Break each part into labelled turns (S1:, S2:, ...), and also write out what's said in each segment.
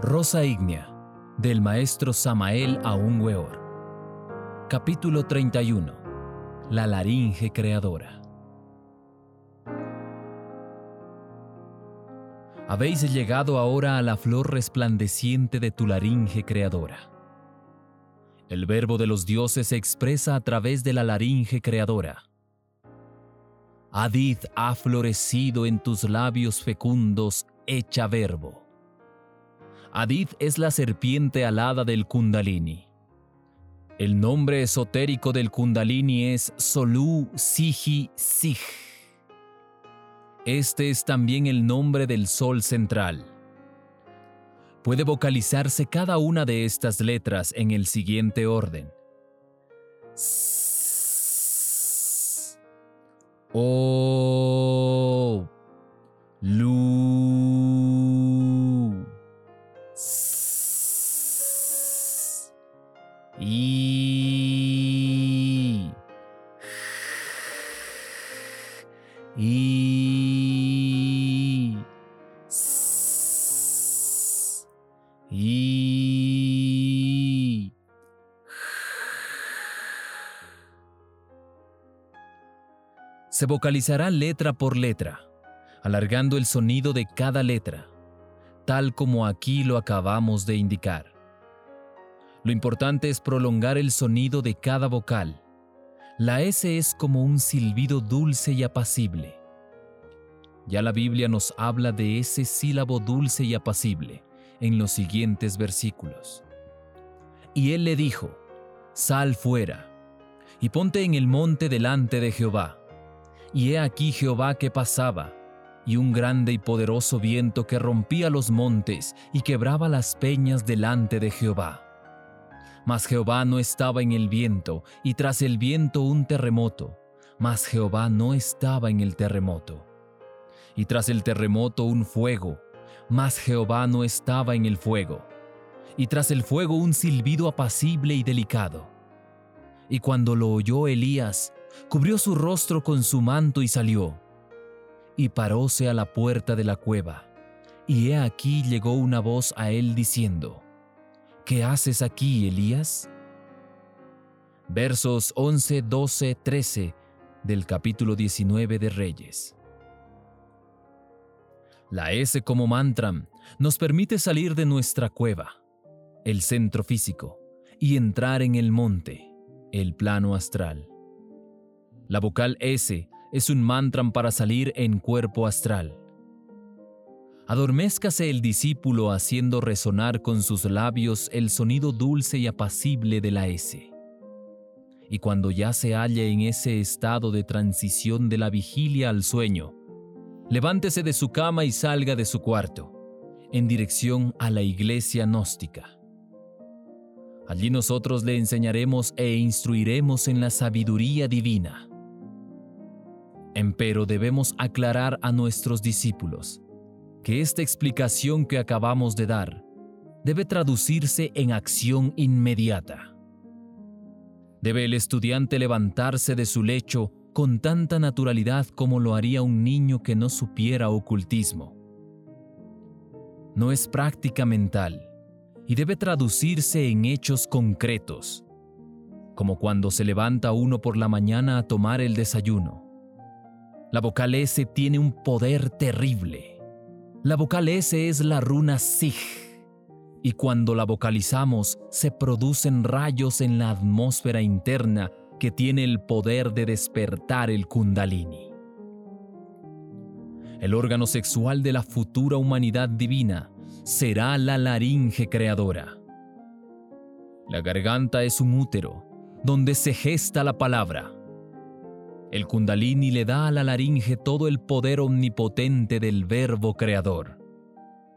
S1: Rosa ígnea del maestro Samael Aún Weor. Capítulo 31. La laringe creadora. Habéis llegado ahora a la flor resplandeciente de tu laringe creadora. El verbo de los dioses se expresa a través de la laringe creadora. Adid ha florecido en tus labios fecundos, hecha verbo. Adid es la serpiente alada del Kundalini. El nombre esotérico del Kundalini es Solu Siji Sig. Este es también el nombre del Sol central. Puede vocalizarse cada una de estas letras en el siguiente orden. S, O, Se vocalizará letra por letra, alargando el sonido de cada letra, tal como aquí lo acabamos de indicar. Lo importante es prolongar el sonido de cada vocal. La S es como un silbido dulce y apacible. Ya la Biblia nos habla de ese sílabo dulce y apacible en los siguientes versículos. Y él le dijo, Sal fuera, y ponte en el monte delante de Jehová. Y he aquí Jehová que pasaba, y un grande y poderoso viento que rompía los montes y quebraba las peñas delante de Jehová. Mas Jehová no estaba en el viento, y tras el viento un terremoto, mas Jehová no estaba en el terremoto. Y tras el terremoto un fuego, mas Jehová no estaba en el fuego. Y tras el fuego un silbido apacible y delicado. Y cuando lo oyó Elías, cubrió su rostro con su manto y salió. Y paróse a la puerta de la cueva. Y he aquí llegó una voz a él diciendo, ¿Qué haces aquí, Elías? Versos 11, 12, 13 del capítulo 19 de Reyes. La S como mantra nos permite salir de nuestra cueva, el centro físico, y entrar en el monte, el plano astral. La vocal S es un mantra para salir en cuerpo astral. Adormézcase el discípulo haciendo resonar con sus labios el sonido dulce y apacible de la S. Y cuando ya se halle en ese estado de transición de la vigilia al sueño, levántese de su cama y salga de su cuarto, en dirección a la iglesia gnóstica. Allí nosotros le enseñaremos e instruiremos en la sabiduría divina. Empero debemos aclarar a nuestros discípulos que esta explicación que acabamos de dar debe traducirse en acción inmediata. Debe el estudiante levantarse de su lecho con tanta naturalidad como lo haría un niño que no supiera ocultismo. No es práctica mental y debe traducirse en hechos concretos, como cuando se levanta uno por la mañana a tomar el desayuno. La vocal S tiene un poder terrible. La vocal S es la runa SIG, y cuando la vocalizamos se producen rayos en la atmósfera interna que tiene el poder de despertar el kundalini. El órgano sexual de la futura humanidad divina será la laringe creadora. La garganta es un útero donde se gesta la palabra. El kundalini le da a la laringe todo el poder omnipotente del verbo creador.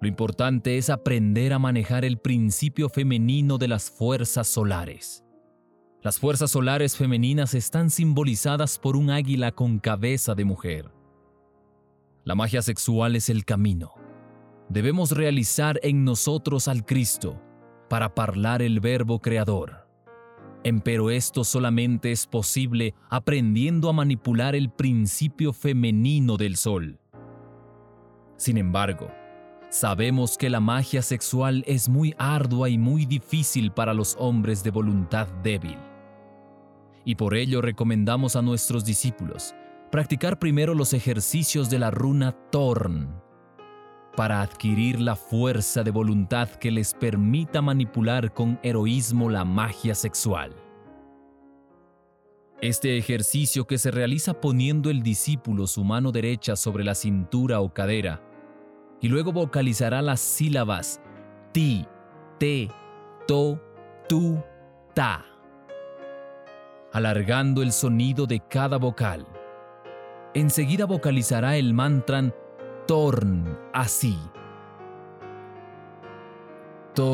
S1: Lo importante es aprender a manejar el principio femenino de las fuerzas solares. Las fuerzas solares femeninas están simbolizadas por un águila con cabeza de mujer. La magia sexual es el camino. Debemos realizar en nosotros al Cristo para hablar el verbo creador. Empero esto solamente es posible aprendiendo a manipular el principio femenino del sol. Sin embargo, Sabemos que la magia sexual es muy ardua y muy difícil para los hombres de voluntad débil. Y por ello recomendamos a nuestros discípulos practicar primero los ejercicios de la runa Torn para adquirir la fuerza de voluntad que les permita manipular con heroísmo la magia sexual. Este ejercicio que se realiza poniendo el discípulo su mano derecha sobre la cintura o cadera y luego vocalizará las sílabas ti, te, to, tu, ta, alargando el sonido de cada vocal. Enseguida vocalizará el mantra Torn así. Torn.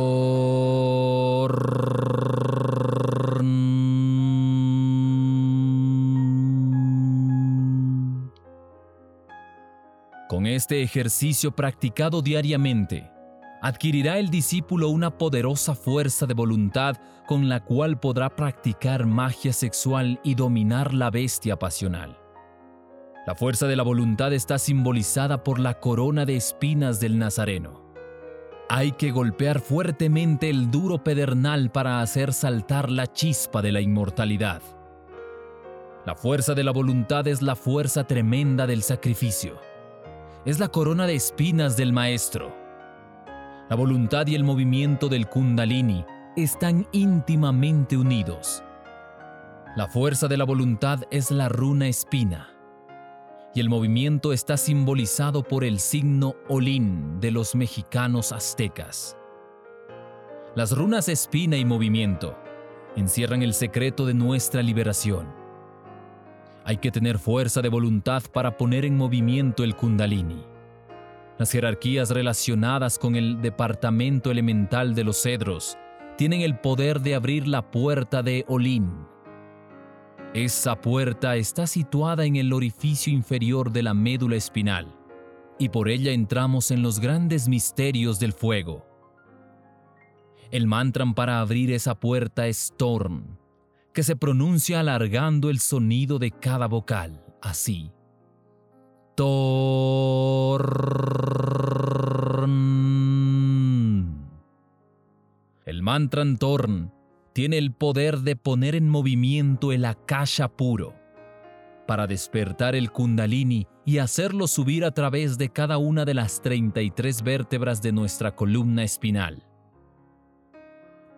S1: Con este ejercicio practicado diariamente, adquirirá el discípulo una poderosa fuerza de voluntad con la cual podrá practicar magia sexual y dominar la bestia pasional. La fuerza de la voluntad está simbolizada por la corona de espinas del Nazareno. Hay que golpear fuertemente el duro pedernal para hacer saltar la chispa de la inmortalidad. La fuerza de la voluntad es la fuerza tremenda del sacrificio. Es la corona de espinas del Maestro. La voluntad y el movimiento del kundalini están íntimamente unidos. La fuerza de la voluntad es la runa espina y el movimiento está simbolizado por el signo Olín de los mexicanos aztecas. Las runas espina y movimiento encierran el secreto de nuestra liberación. Hay que tener fuerza de voluntad para poner en movimiento el kundalini. Las jerarquías relacionadas con el departamento elemental de los cedros tienen el poder de abrir la puerta de Olín esa puerta está situada en el orificio inferior de la médula espinal, y por ella entramos en los grandes misterios del fuego. El mantra para abrir esa puerta es Torn, que se pronuncia alargando el sonido de cada vocal, así. Torn. El mantra Torn tiene el poder de poner en movimiento el akasha puro, para despertar el kundalini y hacerlo subir a través de cada una de las 33 vértebras de nuestra columna espinal.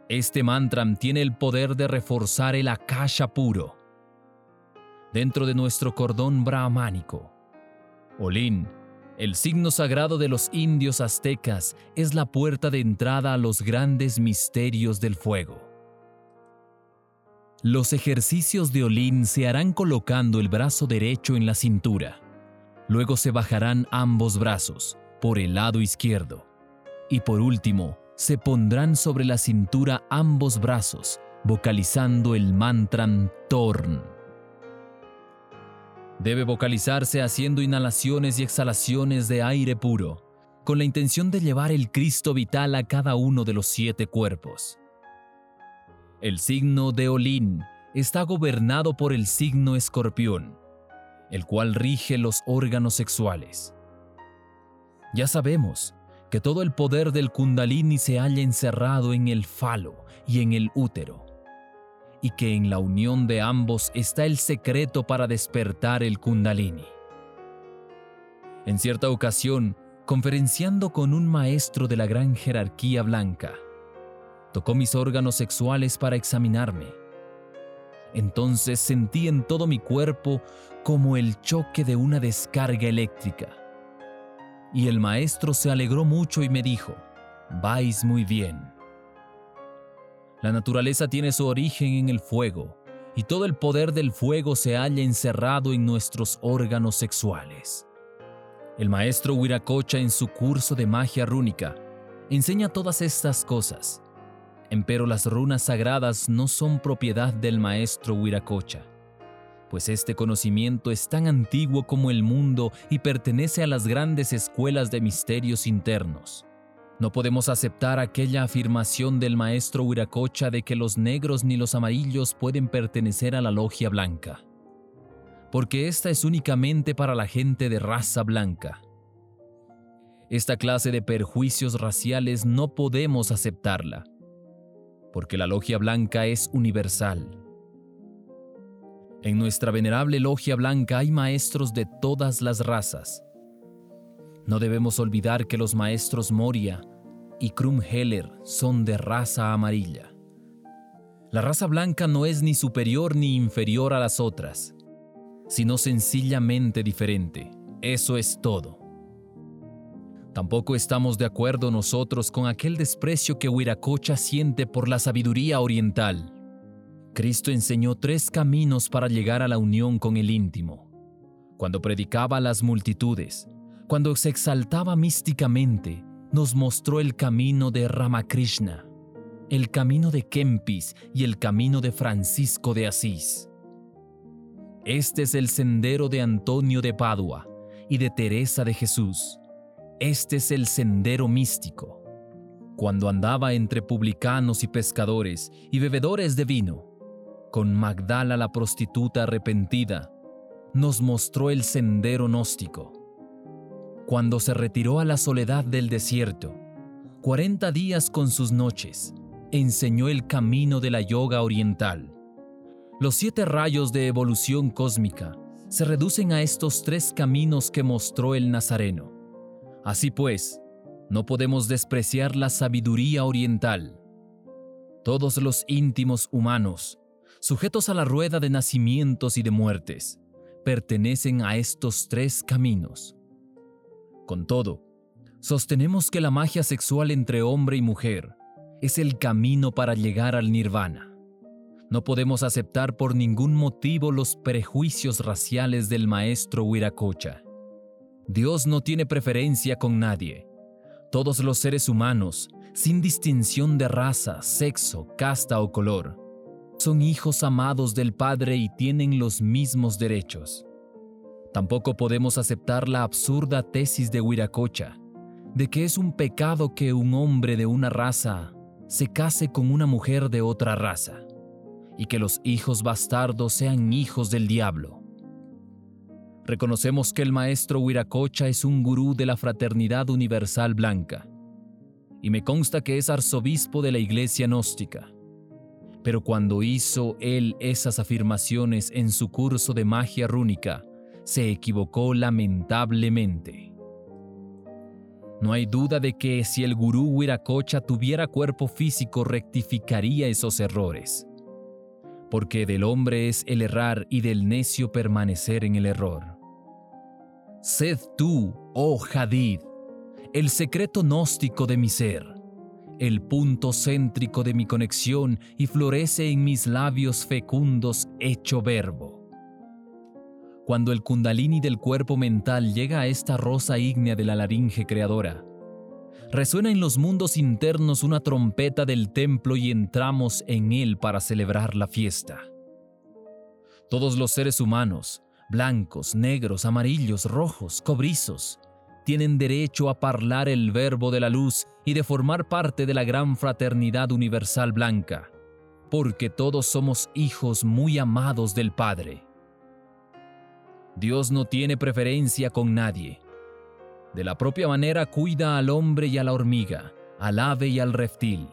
S1: Este mantra tiene el poder de reforzar el akasha puro dentro de nuestro cordón brahmánico. Olin, el signo sagrado de los indios aztecas, es la puerta de entrada a los grandes misterios del fuego. Los ejercicios de Olin se harán colocando el brazo derecho en la cintura. Luego se bajarán ambos brazos por el lado izquierdo. Y por último, se pondrán sobre la cintura ambos brazos, vocalizando el mantra Torn. Debe vocalizarse haciendo inhalaciones y exhalaciones de aire puro, con la intención de llevar el Cristo vital a cada uno de los siete cuerpos. El signo de Olín está gobernado por el signo escorpión, el cual rige los órganos sexuales. Ya sabemos que todo el poder del kundalini se halla encerrado en el falo y en el útero, y que en la unión de ambos está el secreto para despertar el kundalini. En cierta ocasión, conferenciando con un maestro de la gran jerarquía blanca, Tocó mis órganos sexuales para examinarme. Entonces sentí en todo mi cuerpo como el choque de una descarga eléctrica. Y el maestro se alegró mucho y me dijo, vais muy bien. La naturaleza tiene su origen en el fuego, y todo el poder del fuego se halla encerrado en nuestros órganos sexuales. El maestro Huiracocha en su curso de magia rúnica enseña todas estas cosas, Empero las runas sagradas no son propiedad del maestro Huiracocha, pues este conocimiento es tan antiguo como el mundo y pertenece a las grandes escuelas de misterios internos. No podemos aceptar aquella afirmación del maestro Huiracocha de que los negros ni los amarillos pueden pertenecer a la logia blanca, porque esta es únicamente para la gente de raza blanca. esta clase de perjuicios raciales no podemos aceptarla, porque la logia blanca es universal. En nuestra venerable logia blanca hay maestros de todas las razas. No debemos olvidar que los maestros Moria y Krumheller son de raza amarilla. La raza blanca no es ni superior ni inferior a las otras, sino sencillamente diferente. Eso es todo. Tampoco estamos de acuerdo nosotros con aquel desprecio que Huiracocha siente por la sabiduría oriental. Cristo enseñó tres caminos para llegar a la unión con el íntimo. Cuando predicaba a las multitudes, cuando se exaltaba místicamente, nos mostró el camino de Ramakrishna, el camino de Kempis y el camino de Francisco de Asís. Este es el sendero de Antonio de Padua y de Teresa de Jesús. Este es el sendero místico. Cuando andaba entre publicanos y pescadores y bebedores de vino, con Magdala la prostituta arrepentida, nos mostró el sendero gnóstico. Cuando se retiró a la soledad del desierto, cuarenta días con sus noches, enseñó el camino de la yoga oriental. Los siete rayos de evolución cósmica se reducen a estos tres caminos que mostró el Nazareno. Así pues, no podemos despreciar la sabiduría oriental. Todos los íntimos humanos, sujetos a la rueda de nacimientos y de muertes, pertenecen a estos tres caminos. Con todo, sostenemos que la magia sexual entre hombre y mujer es el camino para llegar al nirvana. No podemos aceptar por ningún motivo los prejuicios raciales del maestro Huiracocha. Dios no tiene preferencia con nadie. Todos los seres humanos, sin distinción de raza, sexo, casta o color, son hijos amados del Padre y tienen los mismos derechos. Tampoco podemos aceptar la absurda tesis de Huiracocha, de que es un pecado que un hombre de una raza se case con una mujer de otra raza, y que los hijos bastardos sean hijos del diablo. Reconocemos que el maestro Huiracocha es un gurú de la Fraternidad Universal Blanca, y me consta que es arzobispo de la Iglesia Gnóstica. Pero cuando hizo él esas afirmaciones en su curso de magia rúnica, se equivocó lamentablemente. No hay duda de que si el gurú Huiracocha tuviera cuerpo físico rectificaría esos errores, porque del hombre es el errar y del necio permanecer en el error. Sed tú, oh Hadid, el secreto gnóstico de mi ser, el punto céntrico de mi conexión y florece en mis labios fecundos hecho verbo. Cuando el kundalini del cuerpo mental llega a esta rosa ígnea de la laringe creadora, resuena en los mundos internos una trompeta del templo y entramos en él para celebrar la fiesta. Todos los seres humanos, blancos, negros, amarillos, rojos, cobrizos, tienen derecho a hablar el verbo de la luz y de formar parte de la gran fraternidad universal blanca, porque todos somos hijos muy amados del Padre. Dios no tiene preferencia con nadie. De la propia manera cuida al hombre y a la hormiga, al ave y al reptil.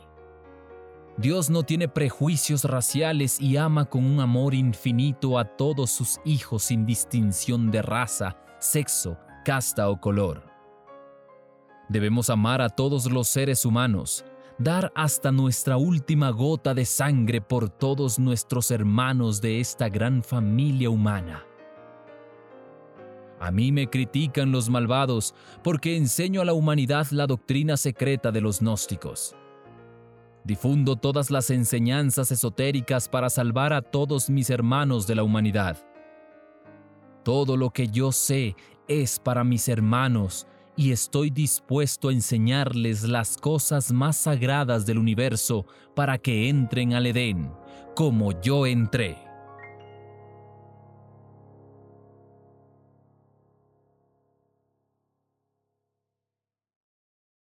S1: Dios no tiene prejuicios raciales y ama con un amor infinito a todos sus hijos sin distinción de raza, sexo, casta o color. Debemos amar a todos los seres humanos, dar hasta nuestra última gota de sangre por todos nuestros hermanos de esta gran familia humana. A mí me critican los malvados porque enseño a la humanidad la doctrina secreta de los gnósticos. Difundo todas las enseñanzas esotéricas para salvar a todos mis hermanos de la humanidad. Todo lo que yo sé es para mis hermanos y estoy dispuesto a enseñarles las cosas más sagradas del universo para que entren al Edén, como yo entré.